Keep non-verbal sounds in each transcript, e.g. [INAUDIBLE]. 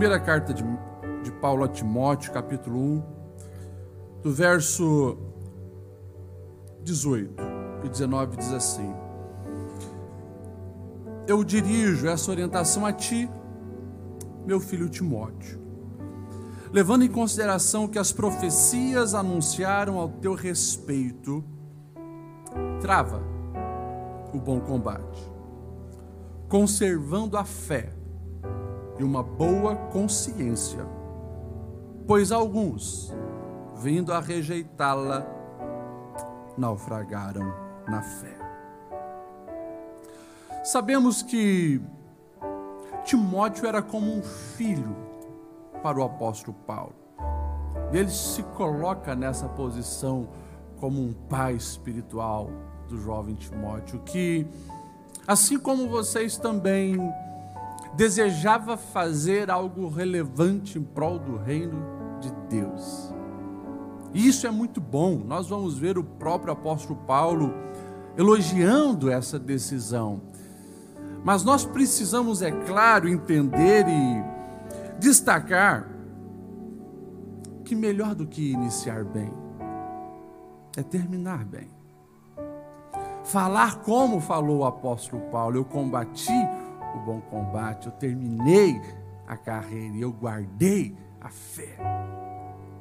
Primeira carta de, de Paulo a Timóteo, capítulo 1, do verso 18 e 19 diz assim: Eu dirijo essa orientação a ti, meu filho Timóteo, levando em consideração que as profecias anunciaram ao teu respeito, trava o bom combate, conservando a fé e uma boa consciência, pois alguns, vindo a rejeitá-la, naufragaram na fé. Sabemos que Timóteo era como um filho para o apóstolo Paulo. Ele se coloca nessa posição como um pai espiritual do jovem Timóteo, que, assim como vocês também desejava fazer algo relevante em prol do reino de Deus. E isso é muito bom. Nós vamos ver o próprio apóstolo Paulo elogiando essa decisão. Mas nós precisamos, é claro, entender e destacar que melhor do que iniciar bem é terminar bem. Falar como falou o apóstolo Paulo, eu combati o bom combate, eu terminei a carreira e eu guardei a fé.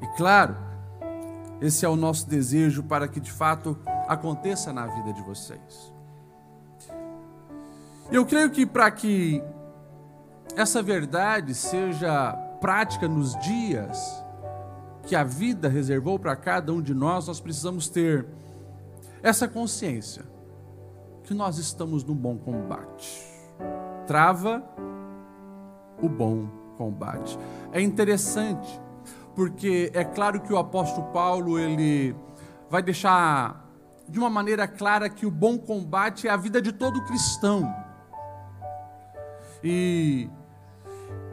E claro, esse é o nosso desejo para que de fato aconteça na vida de vocês. Eu creio que para que essa verdade seja prática nos dias que a vida reservou para cada um de nós, nós precisamos ter essa consciência que nós estamos no bom combate trava o bom combate. É interessante, porque é claro que o apóstolo Paulo ele vai deixar de uma maneira clara que o bom combate é a vida de todo cristão. E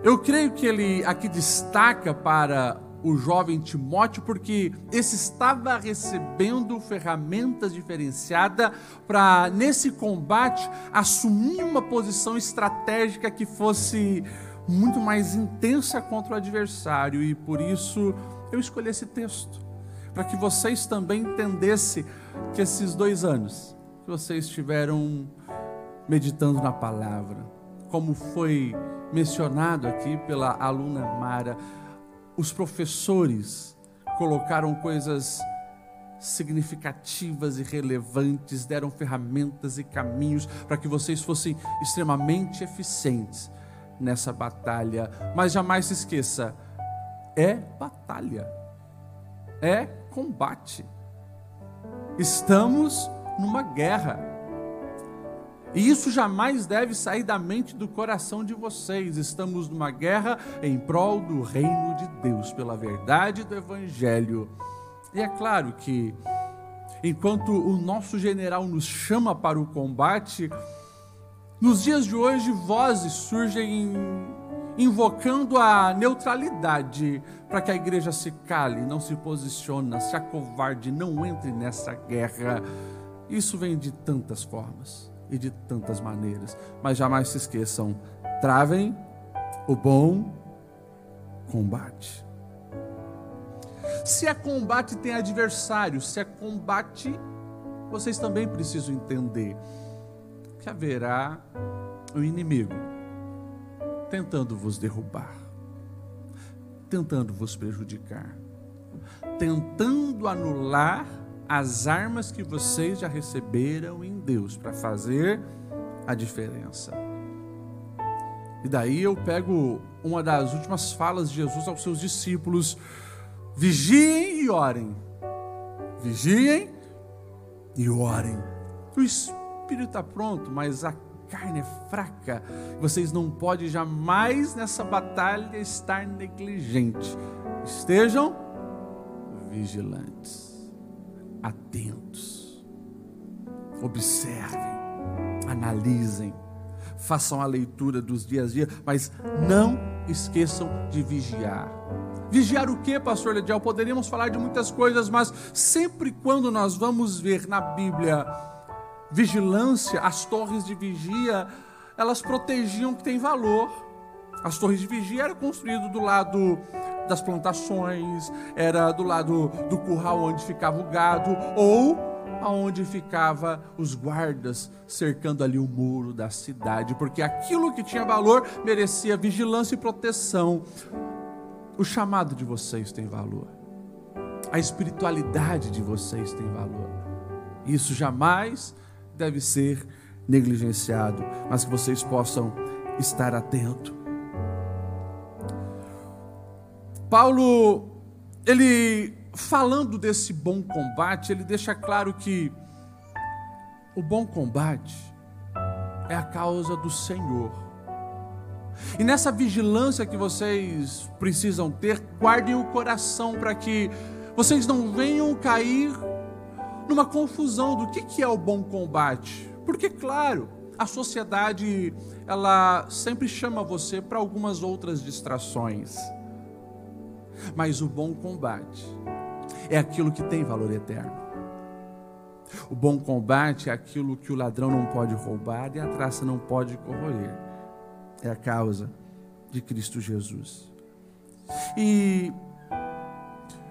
eu creio que ele aqui destaca para o jovem Timóteo, porque esse estava recebendo ferramentas diferenciadas para, nesse combate, assumir uma posição estratégica que fosse muito mais intensa contra o adversário. E por isso eu escolhi esse texto, para que vocês também entendessem que esses dois anos que vocês estiveram meditando na palavra, como foi mencionado aqui pela aluna Mara, os professores colocaram coisas significativas e relevantes, deram ferramentas e caminhos para que vocês fossem extremamente eficientes nessa batalha. Mas jamais se esqueça: é batalha, é combate. Estamos numa guerra. E isso jamais deve sair da mente do coração de vocês. Estamos numa guerra em prol do reino de Deus, pela verdade do Evangelho. E é claro que, enquanto o nosso general nos chama para o combate, nos dias de hoje vozes surgem invocando a neutralidade para que a igreja se cale, não se posicione, se acovarde, não entre nessa guerra. Isso vem de tantas formas e de tantas maneiras. Mas jamais se esqueçam: travem o bom combate. Se é combate, tem adversário. Se é combate, vocês também precisam entender que haverá um inimigo tentando vos derrubar, tentando vos prejudicar, tentando anular as armas que vocês já receberam em Deus para fazer a diferença. E daí eu pego uma das últimas falas de Jesus aos seus discípulos: vigiem e orem. Vigiem e orem. O espírito está pronto, mas a carne é fraca. Vocês não podem jamais nessa batalha estar negligente. Estejam vigilantes atentos. Observem, analisem, façam a leitura dos dias a dia, mas não esqueçam de vigiar. Vigiar o que, pastor Ledial? Poderíamos falar de muitas coisas, mas sempre quando nós vamos ver na Bíblia vigilância, as torres de vigia, elas protegiam o que tem valor. As torres de vigia eram construídas do lado das plantações, era do lado do curral onde ficava o gado, ou aonde ficava os guardas cercando ali o muro da cidade, porque aquilo que tinha valor merecia vigilância e proteção. O chamado de vocês tem valor. A espiritualidade de vocês tem valor. Isso jamais deve ser negligenciado, mas que vocês possam estar atentos. Paulo, ele falando desse bom combate, ele deixa claro que o bom combate é a causa do Senhor. E nessa vigilância que vocês precisam ter, guardem o coração para que vocês não venham cair numa confusão do que, que é o bom combate. Porque, claro, a sociedade ela sempre chama você para algumas outras distrações. Mas o bom combate é aquilo que tem valor eterno. O bom combate é aquilo que o ladrão não pode roubar e a traça não pode corroer. É a causa de Cristo Jesus. E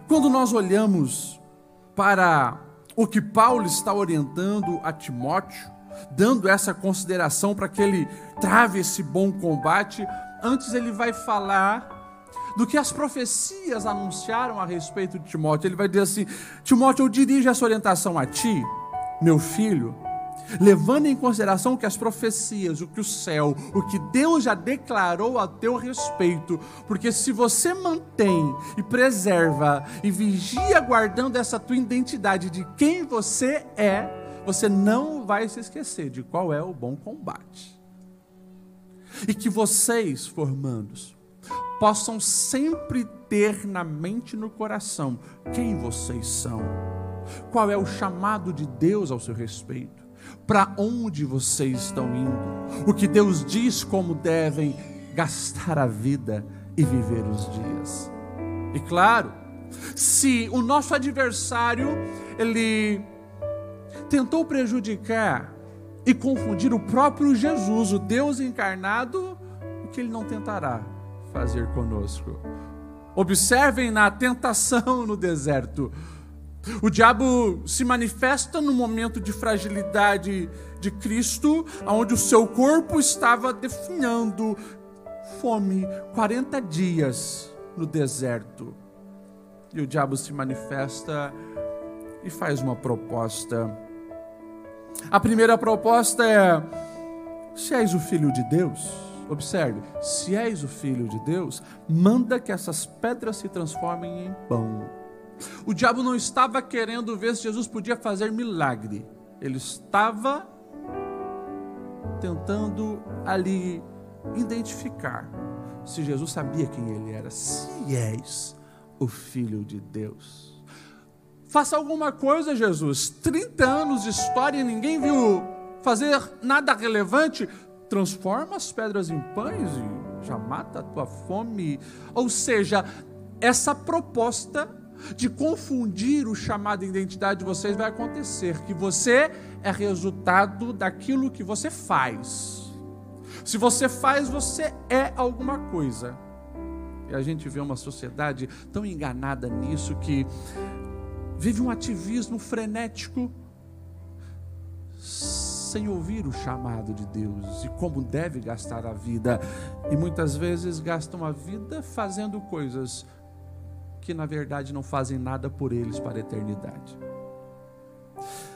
quando nós olhamos para o que Paulo está orientando a Timóteo, dando essa consideração para que ele trave esse bom combate, antes ele vai falar do que as profecias anunciaram a respeito de Timóteo. Ele vai dizer assim: Timóteo, eu dirijo essa orientação a ti, meu filho, levando em consideração que as profecias, o que o céu, o que Deus já declarou a teu respeito, porque se você mantém e preserva e vigia guardando essa tua identidade de quem você é, você não vai se esquecer de qual é o bom combate. E que vocês, formandos, possam sempre ter na mente e no coração quem vocês são, qual é o chamado de Deus ao seu respeito, para onde vocês estão indo, o que Deus diz como devem gastar a vida e viver os dias. E claro, se o nosso adversário ele tentou prejudicar e confundir o próprio Jesus, o Deus encarnado, o que ele não tentará fazer conosco. Observem na tentação no deserto. O diabo se manifesta no momento de fragilidade de Cristo, onde o seu corpo estava definhando fome, 40 dias no deserto. E o diabo se manifesta e faz uma proposta. A primeira proposta é: se és o filho de Deus, Observe: se és o filho de Deus, manda que essas pedras se transformem em pão. O diabo não estava querendo ver se Jesus podia fazer milagre, ele estava tentando ali identificar se Jesus sabia quem ele era. Se és o filho de Deus, faça alguma coisa, Jesus. 30 anos de história e ninguém viu fazer nada relevante transforma as pedras em pães e já mata a tua fome. Ou seja, essa proposta de confundir o chamado identidade de vocês vai acontecer, que você é resultado daquilo que você faz. Se você faz, você é alguma coisa. E a gente vê uma sociedade tão enganada nisso que vive um ativismo frenético sem ouvir o chamado de Deus e como deve gastar a vida. E muitas vezes gastam a vida fazendo coisas que na verdade não fazem nada por eles para a eternidade.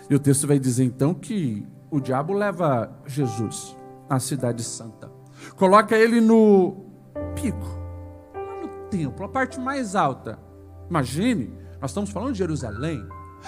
E o texto vai dizer então que o diabo leva Jesus à cidade santa, coloca ele no pico, lá no templo, a parte mais alta. Imagine, nós estamos falando de Jerusalém,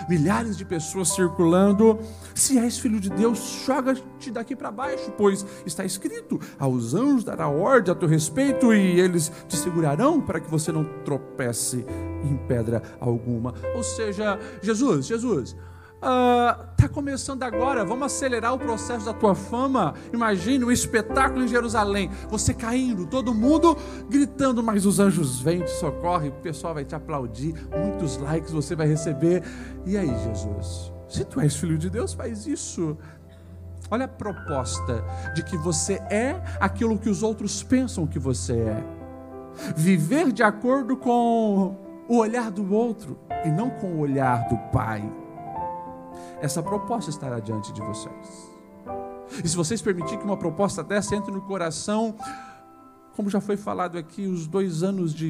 milhares de pessoas circulando. Se és filho de Deus, joga-te daqui para baixo, pois está escrito: aos anjos dará ordem a teu respeito e eles te segurarão para que você não tropece em pedra alguma. Ou seja, Jesus, Jesus, está ah, uh, começando agora, vamos acelerar o processo da tua fama. Imagine um espetáculo em Jerusalém, você caindo, todo mundo gritando, mas os anjos vêm, te socorrem, o pessoal vai te aplaudir, muitos likes você vai receber. E aí, Jesus, se tu és filho de Deus, faz isso. Olha a proposta de que você é aquilo que os outros pensam que você é. Viver de acordo com o olhar do outro e não com o olhar do Pai. Essa proposta estará diante de vocês. E se vocês permitirem que uma proposta dessa entre no coração, como já foi falado aqui, os dois anos de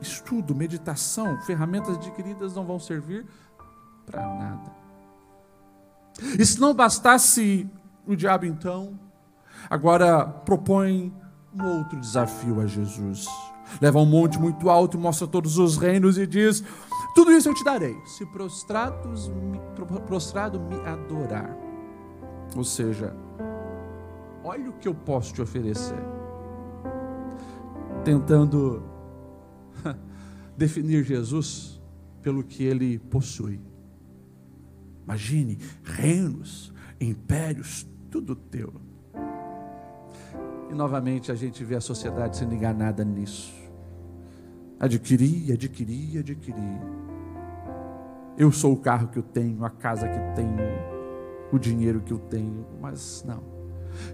estudo, meditação, ferramentas adquiridas não vão servir para nada. E se não bastasse o diabo então, agora propõe um outro desafio a Jesus. Leva um monte muito alto mostra todos os reinos e diz: Tudo isso eu te darei, se prostrados, prostrado me adorar. Ou seja, olha o que eu posso te oferecer. Tentando [LAUGHS] definir Jesus pelo que ele possui. Imagine reinos, impérios, tudo teu. E novamente a gente vê a sociedade sendo enganada nisso. Adquirir, adquirir, adquirir. Eu sou o carro que eu tenho, a casa que tenho, o dinheiro que eu tenho, mas não.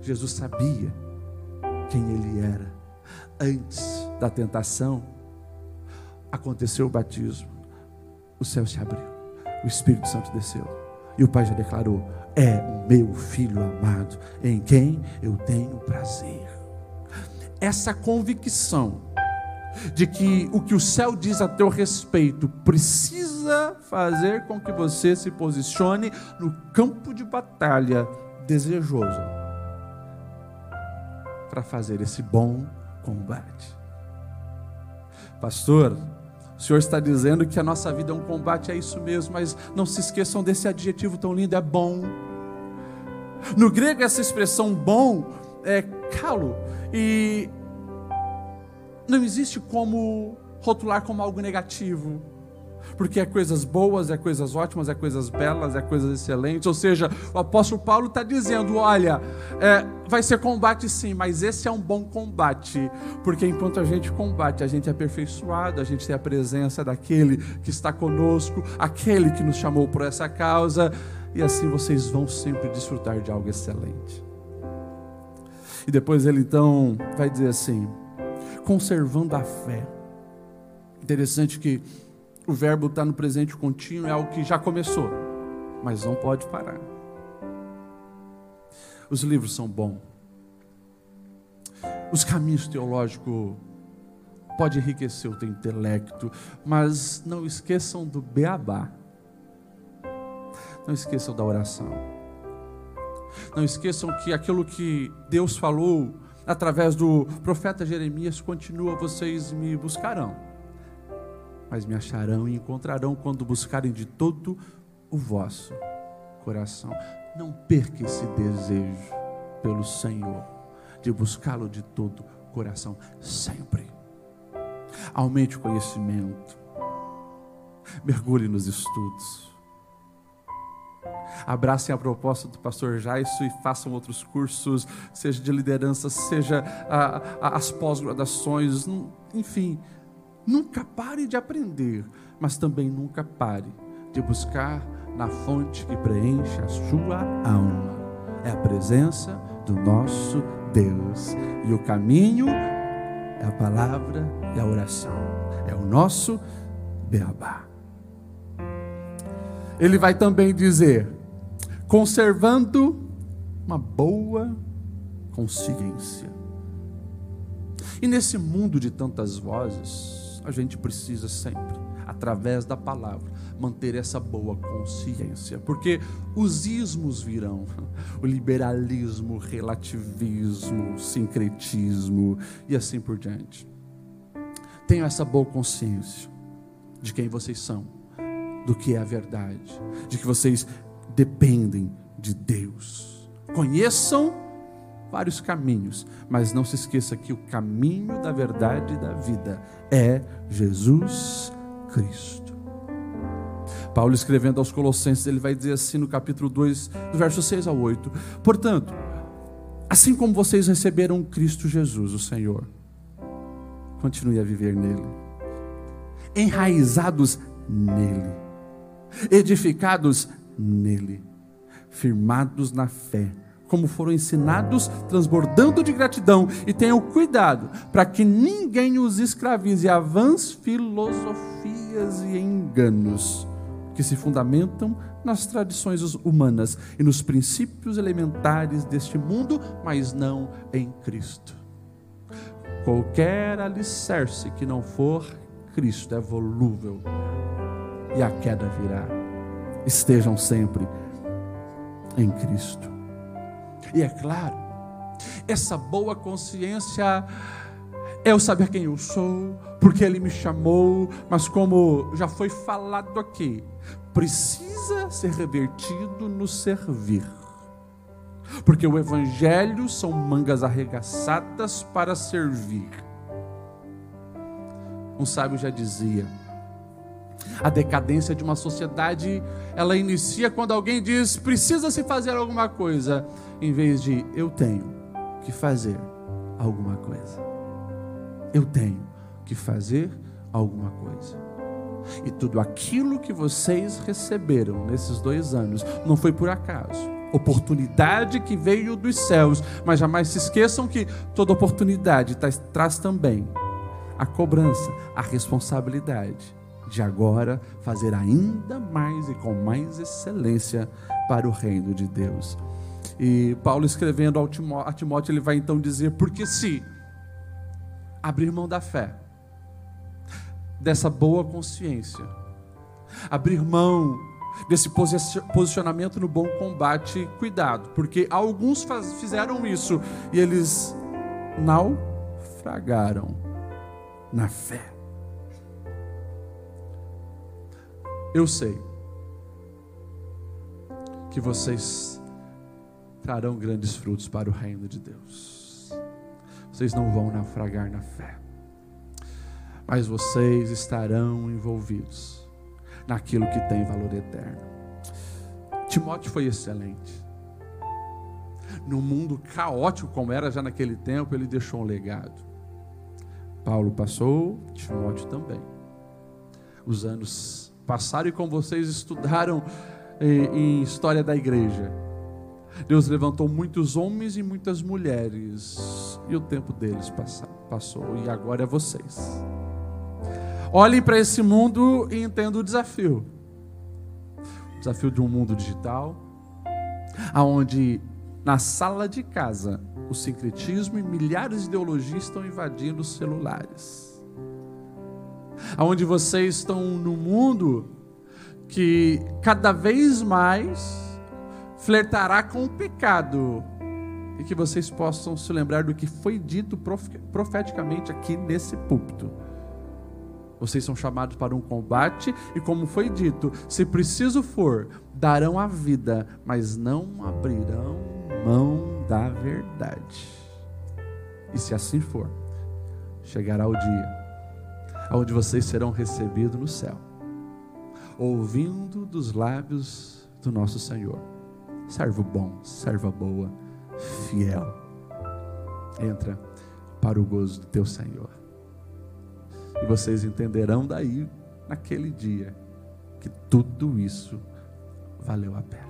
Jesus sabia quem ele era. Antes da tentação, aconteceu o batismo, o céu se abriu, o Espírito Santo desceu, e o Pai já declarou: É meu filho amado, em quem eu tenho prazer. Essa convicção de que o que o céu diz a teu respeito precisa fazer com que você se posicione no campo de batalha desejoso para fazer esse bom combate. Pastor, o Senhor está dizendo que a nossa vida é um combate, é isso mesmo, mas não se esqueçam desse adjetivo tão lindo, é bom. No grego, essa expressão bom é calo, e não existe como rotular como algo negativo porque é coisas boas, é coisas ótimas, é coisas belas, é coisas excelentes. Ou seja, o apóstolo Paulo está dizendo: olha, é, vai ser combate sim, mas esse é um bom combate, porque enquanto a gente combate, a gente é aperfeiçoado, a gente tem a presença daquele que está conosco, aquele que nos chamou por essa causa, e assim vocês vão sempre desfrutar de algo excelente. E depois ele então vai dizer assim: conservando a fé. Interessante que o verbo está no presente contínuo, é algo que já começou, mas não pode parar. Os livros são bons. Os caminhos teológicos podem enriquecer o teu intelecto, mas não esqueçam do beabá. Não esqueçam da oração. Não esqueçam que aquilo que Deus falou através do profeta Jeremias continua, vocês me buscarão mas me acharão e encontrarão quando buscarem de todo o vosso coração. Não perca esse desejo pelo Senhor, de buscá-lo de todo o coração, sempre. Aumente o conhecimento, mergulhe nos estudos. Abracem a proposta do pastor Jaisso e façam outros cursos, seja de liderança, seja a, a, as pós-graduações, enfim, Nunca pare de aprender, mas também nunca pare de buscar na fonte que preenche a sua alma. É a presença do nosso Deus. E o caminho é a palavra e a oração. É o nosso beabá. Ele vai também dizer: conservando uma boa consciência. E nesse mundo de tantas vozes, a gente precisa sempre, através da palavra, manter essa boa consciência, porque os ismos virão, [LAUGHS] o liberalismo, o relativismo, o sincretismo e assim por diante. Tenham essa boa consciência de quem vocês são, do que é a verdade, de que vocês dependem de Deus. Conheçam vários caminhos, mas não se esqueça que o caminho da verdade e da vida é Jesus Cristo. Paulo escrevendo aos Colossenses, ele vai dizer assim no capítulo 2, do verso 6 ao 8: Portanto, assim como vocês receberam Cristo Jesus, o Senhor, continue a viver nele, enraizados nele, edificados nele, firmados na fé como foram ensinados, transbordando de gratidão, e tenham cuidado para que ninguém os escravize a vãs filosofias e enganos que se fundamentam nas tradições humanas e nos princípios elementares deste mundo, mas não em Cristo. Qualquer alicerce que não for Cristo é volúvel e a queda virá. Estejam sempre em Cristo. E é claro, essa boa consciência é eu saber quem eu sou, porque Ele me chamou, mas como já foi falado aqui, precisa ser revertido no servir. Porque o Evangelho são mangas arregaçadas para servir. Um sábio já dizia: a decadência de uma sociedade, ela inicia quando alguém diz precisa se fazer alguma coisa, em vez de eu tenho que fazer alguma coisa. Eu tenho que fazer alguma coisa. E tudo aquilo que vocês receberam nesses dois anos não foi por acaso. Oportunidade que veio dos céus, mas jamais se esqueçam que toda oportunidade traz também a cobrança, a responsabilidade de agora fazer ainda mais e com mais excelência para o reino de Deus. E Paulo escrevendo a Timóteo, ele vai então dizer: porque se abrir mão da fé, dessa boa consciência, abrir mão desse posicionamento no bom combate, cuidado, porque alguns fizeram isso e eles naufragaram na fé. Eu sei que vocês trarão grandes frutos para o reino de Deus. Vocês não vão naufragar na fé, mas vocês estarão envolvidos naquilo que tem valor eterno. Timóteo foi excelente. No mundo caótico como era já naquele tempo, ele deixou um legado. Paulo passou, Timóteo também. Os anos passaram e como vocês estudaram em, em história da igreja, Deus levantou muitos homens e muitas mulheres, e o tempo deles passou, e agora é vocês. Olhem para esse mundo e entendam o desafio. O desafio de um mundo digital, aonde na sala de casa o sincretismo e milhares de ideologias estão invadindo os celulares. Aonde vocês estão num mundo que cada vez mais flertará com o pecado e que vocês possam se lembrar do que foi dito profeticamente aqui nesse púlpito. Vocês são chamados para um combate e, como foi dito, se preciso for, darão a vida, mas não abrirão mão da verdade. E se assim for, chegará o dia onde vocês serão recebidos no céu, ouvindo dos lábios do nosso Senhor: servo bom, serva boa, fiel. Entra para o gozo do teu Senhor. E vocês entenderão daí, naquele dia, que tudo isso valeu a pena.